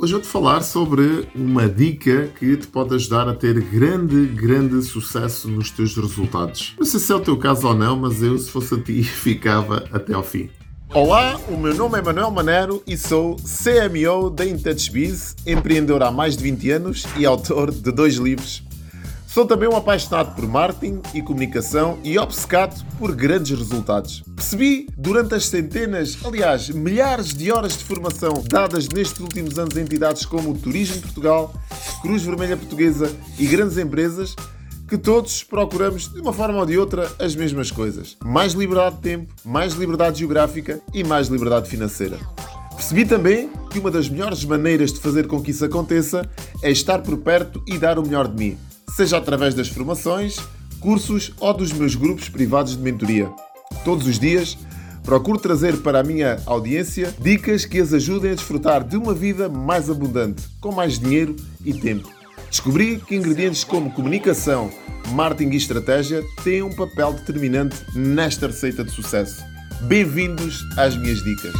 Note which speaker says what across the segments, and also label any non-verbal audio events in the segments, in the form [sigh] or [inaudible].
Speaker 1: Hoje vou-te falar sobre uma dica que te pode ajudar a ter grande, grande sucesso nos teus resultados. Não sei se é o teu caso ou não, mas eu, se fosse a ti, [laughs] ficava até ao fim. Olá, o meu nome é Manuel Manero e sou CMO da InTouchBiz, empreendedor há mais de 20 anos e autor de dois livros Sou também um apaixonado por marketing e comunicação e obcecado por grandes resultados. Percebi durante as centenas, aliás, milhares de horas de formação dadas nestes últimos anos a entidades como o Turismo Portugal, Cruz Vermelha Portuguesa e grandes empresas que todos procuramos, de uma forma ou de outra, as mesmas coisas: mais liberdade de tempo, mais liberdade geográfica e mais liberdade financeira. Percebi também que uma das melhores maneiras de fazer com que isso aconteça é estar por perto e dar o melhor de mim seja através das formações, cursos ou dos meus grupos privados de mentoria. Todos os dias, procuro trazer para a minha audiência dicas que as ajudem a desfrutar de uma vida mais abundante, com mais dinheiro e tempo. Descobri que ingredientes como comunicação, marketing e estratégia têm um papel determinante nesta receita de sucesso. Bem-vindos às minhas dicas.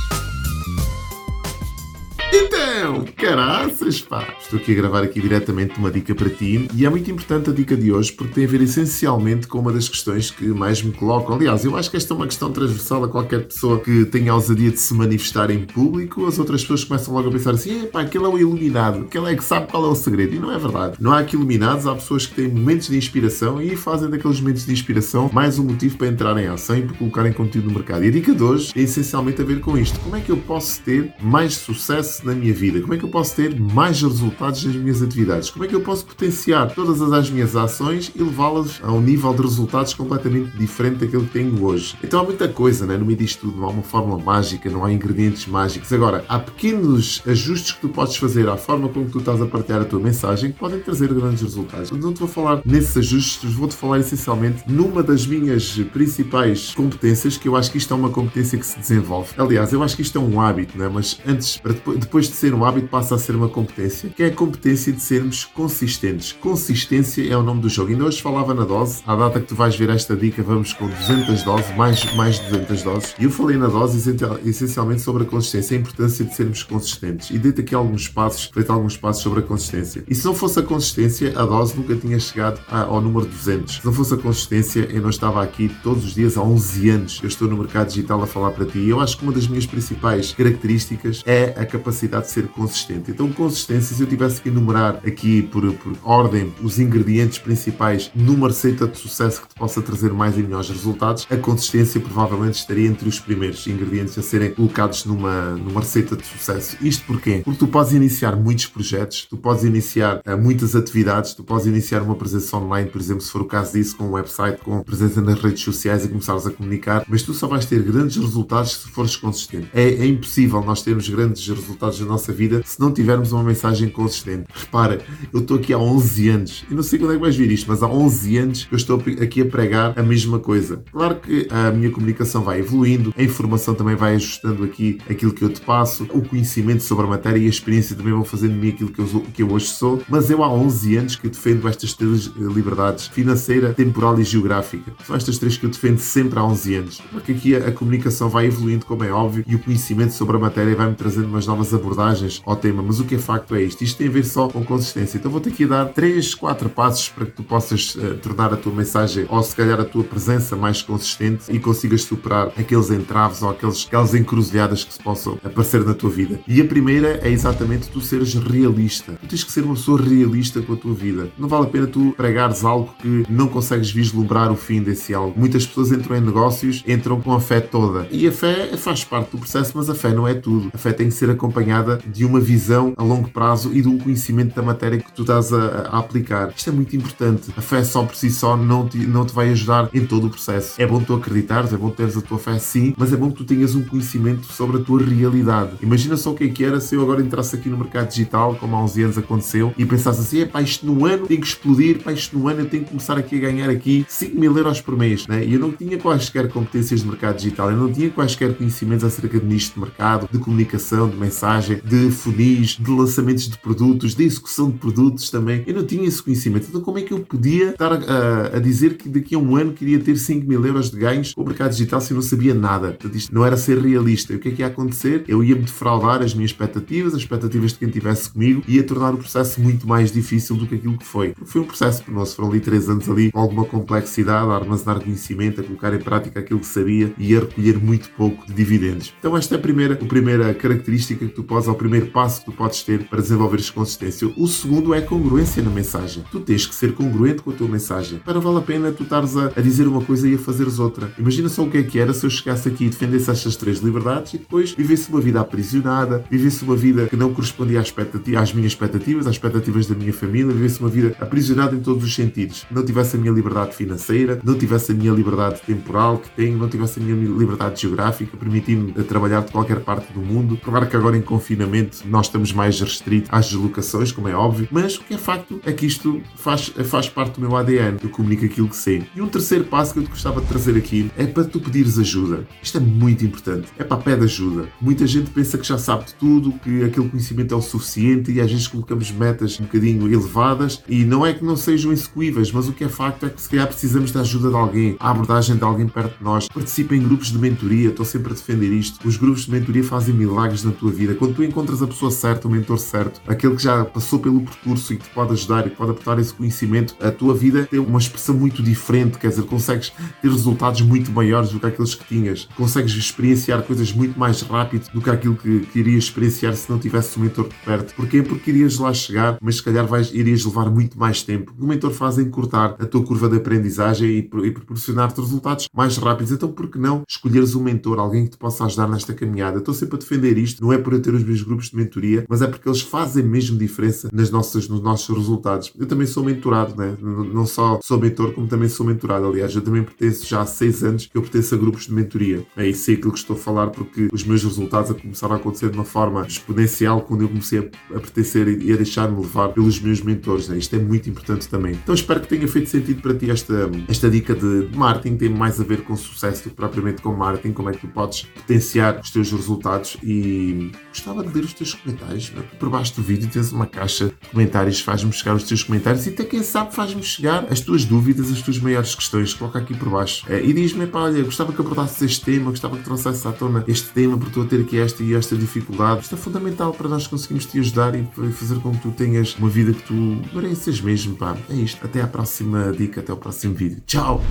Speaker 1: Então, caraças, pá! Estou aqui a gravar aqui diretamente uma dica para ti e é muito importante a dica de hoje porque tem a ver essencialmente com uma das questões que mais me colocam. Aliás, eu acho que esta é uma questão transversal a qualquer pessoa que tenha a ousadia de se manifestar em público. As outras pessoas começam logo a pensar assim: pá, aquele é o iluminado, aquele é que sabe qual é o segredo. E não é verdade. Não há aqui iluminados, há pessoas que têm momentos de inspiração e fazem daqueles momentos de inspiração mais um motivo para entrar em ação e para colocarem conteúdo no mercado. E a dica de hoje é essencialmente a ver com isto: como é que eu posso ter mais sucesso na minha vida? Como é que eu posso ter mais resultados nas minhas atividades? Como é que eu posso potenciar todas as minhas ações e levá-las a um nível de resultados completamente diferente daquele que tenho hoje? Então há muita coisa, né? no meio disto tudo, não há uma fórmula mágica, não há ingredientes mágicos. Agora, há pequenos ajustes que tu podes fazer à forma como tu estás a partilhar a tua mensagem que podem trazer grandes resultados. Não te vou falar nesses ajustes, vou-te falar essencialmente numa das minhas principais competências, que eu acho que isto é uma competência que se desenvolve. Aliás, eu acho que isto é um hábito, né? mas antes, depois de ser um hábito, passa a ser uma competência, que é a competência de sermos consistentes. Consistência é o nome do jogo. Ainda hoje falava na dose, à data que tu vais ver esta dica, vamos com 200 doses, mais, mais de 200 doses. E eu falei na dose essencialmente sobre a consistência, a importância de sermos consistentes. E dei-te aqui alguns passos, feito alguns passos sobre a consistência. E se não fosse a consistência, a dose nunca tinha chegado ao número 200. Se não fosse a consistência, eu não estava aqui todos os dias há 11 anos. Eu estou no mercado digital a falar para ti. E eu acho que uma das minhas principais características é a capacidade de ser consistente. Então, consistência, se eu tivesse que enumerar aqui por, por ordem os ingredientes principais numa receita de sucesso que te possa trazer mais e melhores resultados, a consistência provavelmente estaria entre os primeiros ingredientes a serem colocados numa, numa receita de sucesso. Isto porquê? Porque tu podes iniciar muitos projetos, tu podes iniciar uh, muitas atividades, tu podes iniciar uma presença online, por exemplo, se for o caso disso, com um website, com presença nas redes sociais e começares a comunicar, mas tu só vais ter grandes resultados se fores consistente. É, é impossível nós termos grandes resultados na nossa vida se não tivermos uma mensagem consistente. Repara, eu estou aqui há 11 anos, e não sei quando é que vais ver isto, mas há 11 anos que eu estou aqui a pregar a mesma coisa. Claro que a minha comunicação vai evoluindo, a informação também vai ajustando aqui aquilo que eu te passo, o conhecimento sobre a matéria e a experiência também vão fazendo de mim aquilo que eu, que eu hoje sou, mas eu há 11 anos que defendo estas três liberdades, financeira, temporal e geográfica. São estas três que eu defendo sempre há 11 anos, porque aqui a, a comunicação vai evoluindo, como é óbvio, e o conhecimento sobre a matéria vai-me trazendo umas novas abordagens ao tema, mas o que é facto é isto, isto tem a ver só com consistência. Então vou-te aqui dar 3, 4 passos para que tu possas uh, tornar a tua mensagem ou se calhar a tua presença mais consistente e consigas superar aqueles entraves ou aqueles, aquelas encruzilhadas que se possam aparecer na tua vida. E a primeira é exatamente tu seres realista. Tu tens que ser uma pessoa realista com a tua vida. Não vale a pena tu pregares algo que não consegues vislumbrar o fim desse algo. Muitas pessoas entram em negócios, entram com a fé toda. E a fé faz parte do processo, mas a fé não é tudo. A fé tem que ser acompanhada de uma visão a longo prazo e de um conhecimento da matéria que tu estás a, a aplicar. Isto é muito importante. A fé só por si só não te, não te vai ajudar em todo o processo. É bom tu acreditares, é bom teres a tua fé sim, mas é bom que tu tenhas um conhecimento sobre a tua realidade. Imagina só o que é que era se eu agora entrasse aqui no mercado digital, como há uns anos aconteceu, e pensasse assim, pá, isto no ano tem que explodir, pá, isto no ano eu tenho que começar aqui a ganhar aqui 5 mil euros por mês, né? E eu não tinha quaisquer competências de mercado digital, eu não tinha quaisquer conhecimentos acerca de nicho de mercado, de comunicação, de mensagem, de funis, de lançamentos de produtos, de execução de produtos também. Eu não tinha esse conhecimento. Então, como é que eu podia estar a, a, dizer que daqui a um ano queria ter 5 mil euros de ganhos com o mercado digital se eu não sabia nada? Portanto, isto não era ser realista. E o que é que ia acontecer? Eu ia-me defraudar as minhas expectativas, as expectativas de quem estivesse comigo, e ia tornar o processo muito mais difícil do que aquilo que foi. Foi um processo penoso. Foram ali três anos ali com alguma complexidade, a armazenar conhecimento, a colocar em prática aquilo que sabia e a recolher muito pouco de dividendos. Então, esta é a primeira, a primeira característica que tu podes, ao primeiro passo que tu podes ter para desenvolveres consistência. O segundo é congruência na mensagem. Tu tens que ser congruente com a tua mensagem. Para vale a pena tu estares a, a dizer uma coisa e a fazeres outra. Imagina só o que é que era se eu chegasse aqui e defendesse estas três liberdades e depois vivesse uma vida aprisionada, vivesse uma vida que não correspondia às, às minhas expectativas, às expectativas da minha família, vivesse uma vida aprisionada em todos os sentidos. Não tivesse a minha liberdade financeira, não tivesse a minha liberdade temporal que tenho, não tivesse a minha liberdade geográfica, permitindo trabalhar de qualquer parte do mundo. Claro que agora em confinamento nós estamos mais restritos às deslocações, como é óbvio, mas o que é facto é que isto faz, faz parte do meu ADN. Eu comunico aquilo que sei. E um terceiro passo que eu te gostava de trazer aqui é para tu pedires ajuda. Isto é muito importante. É para pede ajuda. Muita gente pensa que já sabe de tudo, que aquele conhecimento é o suficiente e às vezes colocamos metas um bocadinho elevadas e não é que não sejam execuíveis, mas o que é facto é que se calhar precisamos da ajuda de alguém, a abordagem de alguém perto de nós. Participa em grupos de mentoria, estou sempre a defender isto. Os grupos de mentoria fazem milagres na tua vida. Quando tu encontras a pessoa certa, o mentor certo, aquele que já passou pelo percurso e que te pode ajudar e que pode aportar esse conhecimento, a tua vida tem uma expressão muito diferente, quer dizer, consegues ter resultados muito maiores do que aqueles que tinhas, consegues experienciar coisas muito mais rápido do que aquilo que, que irias experienciar se não tivesse o mentor perto. Porquê? Porque irias lá chegar, mas se calhar vais, irias levar muito mais tempo. O mentor faz encurtar a tua curva de aprendizagem e, e proporcionar-te resultados mais rápidos. Então, por que não escolheres um mentor, alguém que te possa ajudar nesta caminhada? estou sempre a defender isto, não é por eu ter os meus grupos de mentoria, mas é porque eles fazem mesmo diferença nas nossas, nos nossos resultados. Eu também sou mentorado, né? não só sou mentor, como também sou mentorado. Aliás, eu também pertenço já há seis anos que eu pertenço a grupos de mentoria. É isso aquilo que estou a falar, porque os meus resultados começaram a acontecer de uma forma exponencial quando eu comecei a, a pertencer e a deixar-me levar pelos meus mentores. Né? Isto é muito importante também. Então espero que tenha feito sentido para ti esta, esta dica de marketing. Tem mais a ver com sucesso do que propriamente com marketing, como é que tu podes potenciar os teus resultados e gostava de ler os teus comentários. Por baixo do vídeo tens uma caixa de comentários, faz-me chegar os teus comentários e até quem sabe faz-me chegar as tuas dúvidas, as tuas maiores questões. Coloca aqui por baixo. É, e diz-me, pá, olha, gostava que abordasses este tema, gostava que trouxesses à tona este tema, porque estou a ter aqui esta e esta dificuldade. Isto é fundamental para nós conseguirmos te ajudar e fazer com que tu tenhas uma vida que tu mereces mesmo, pá. É isto. Até à próxima dica, até ao próximo vídeo. Tchau!